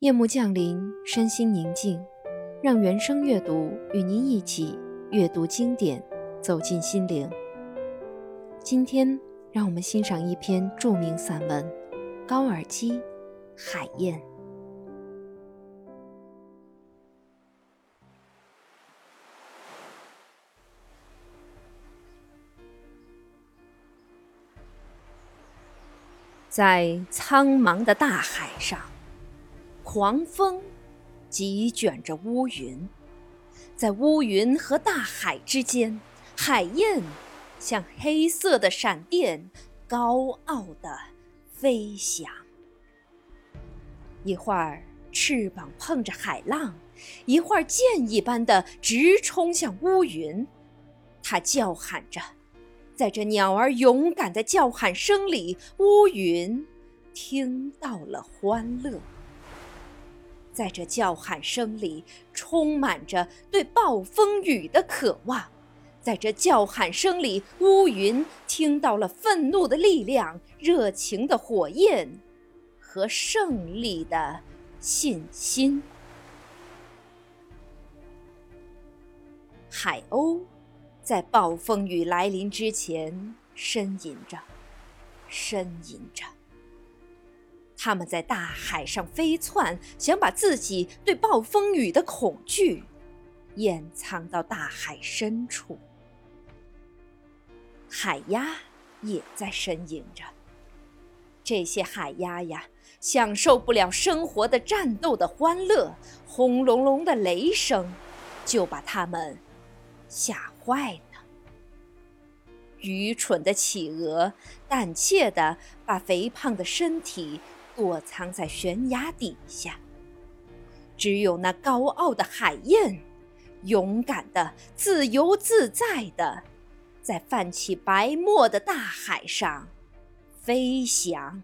夜幕降临，身心宁静，让原声阅读与您一起阅读经典，走进心灵。今天，让我们欣赏一篇著名散文《高尔基海燕》。在苍茫的大海上。狂风急卷着乌云，在乌云和大海之间，海燕像黑色的闪电，高傲地飞翔。一会儿翅膀碰着海浪，一会儿箭一般的直冲向乌云。它叫喊着，在这鸟儿勇敢的叫喊声里，乌云听到了欢乐。在这叫喊声里，充满着对暴风雨的渴望；在这叫喊声里，乌云听到了愤怒的力量、热情的火焰和胜利的信心。海鸥在暴风雨来临之前呻吟着，呻吟着。他们在大海上飞窜，想把自己对暴风雨的恐惧掩藏到大海深处。海鸭也在呻吟着。这些海鸭呀，享受不了生活的战斗的欢乐，轰隆隆的雷声就把它们吓坏了。愚蠢的企鹅胆怯地把肥胖的身体。躲藏在悬崖底下，只有那高傲的海燕，勇敢的、自由自在的，在泛起白沫的大海上飞翔。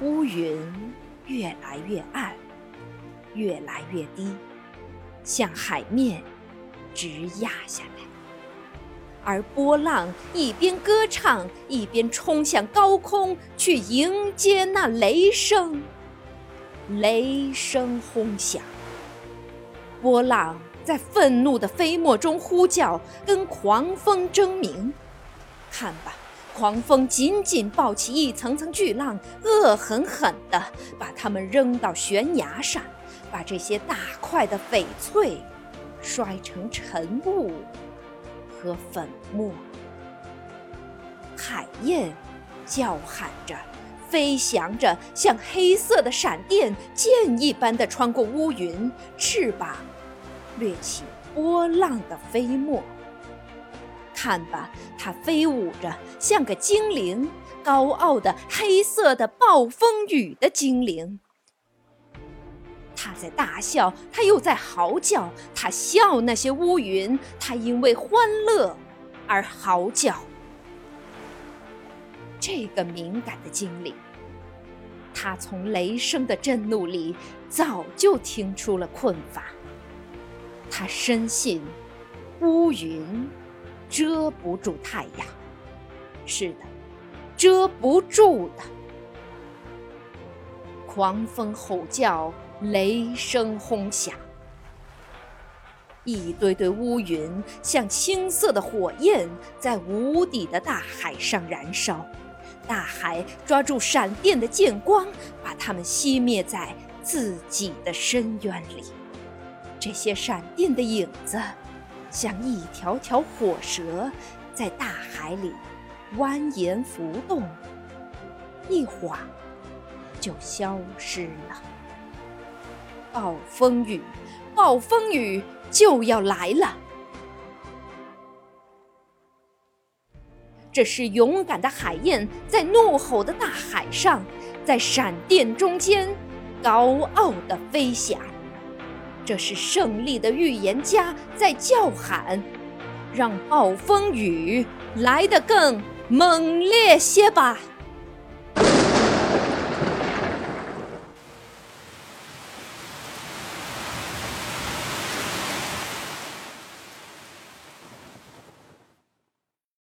乌云越来越暗，越来越低。向海面直压下来，而波浪一边歌唱，一边冲向高空去迎接那雷声。雷声轰响，波浪在愤怒的飞沫中呼叫，跟狂风争鸣。看吧，狂风紧紧抱起一层层巨浪，恶狠狠地把它们扔到悬崖上。把这些大块的翡翠摔成尘雾和粉末。海燕叫喊着，飞翔着，像黑色的闪电，箭一般的穿过乌云，翅膀掠起波浪的飞沫。看吧，它飞舞着，像个精灵，高傲的黑色的暴风雨的精灵。他在大笑，他又在嚎叫。他笑那些乌云，他因为欢乐而嚎叫。这个敏感的精灵，他从雷声的震怒里早就听出了困乏。他深信，乌云遮不住太阳。是的，遮不住的。狂风吼叫。雷声轰响，一堆堆乌云像青色的火焰，在无底的大海上燃烧。大海抓住闪电的剑光，把它们熄灭在自己的深渊里。这些闪电的影子，像一条条火蛇，在大海里蜿蜒浮动，一晃就消失了。暴风雨，暴风雨就要来了。这是勇敢的海燕在怒吼的大海上，在闪电中间高傲的飞翔。这是胜利的预言家在叫喊，让暴风雨来得更猛烈些吧。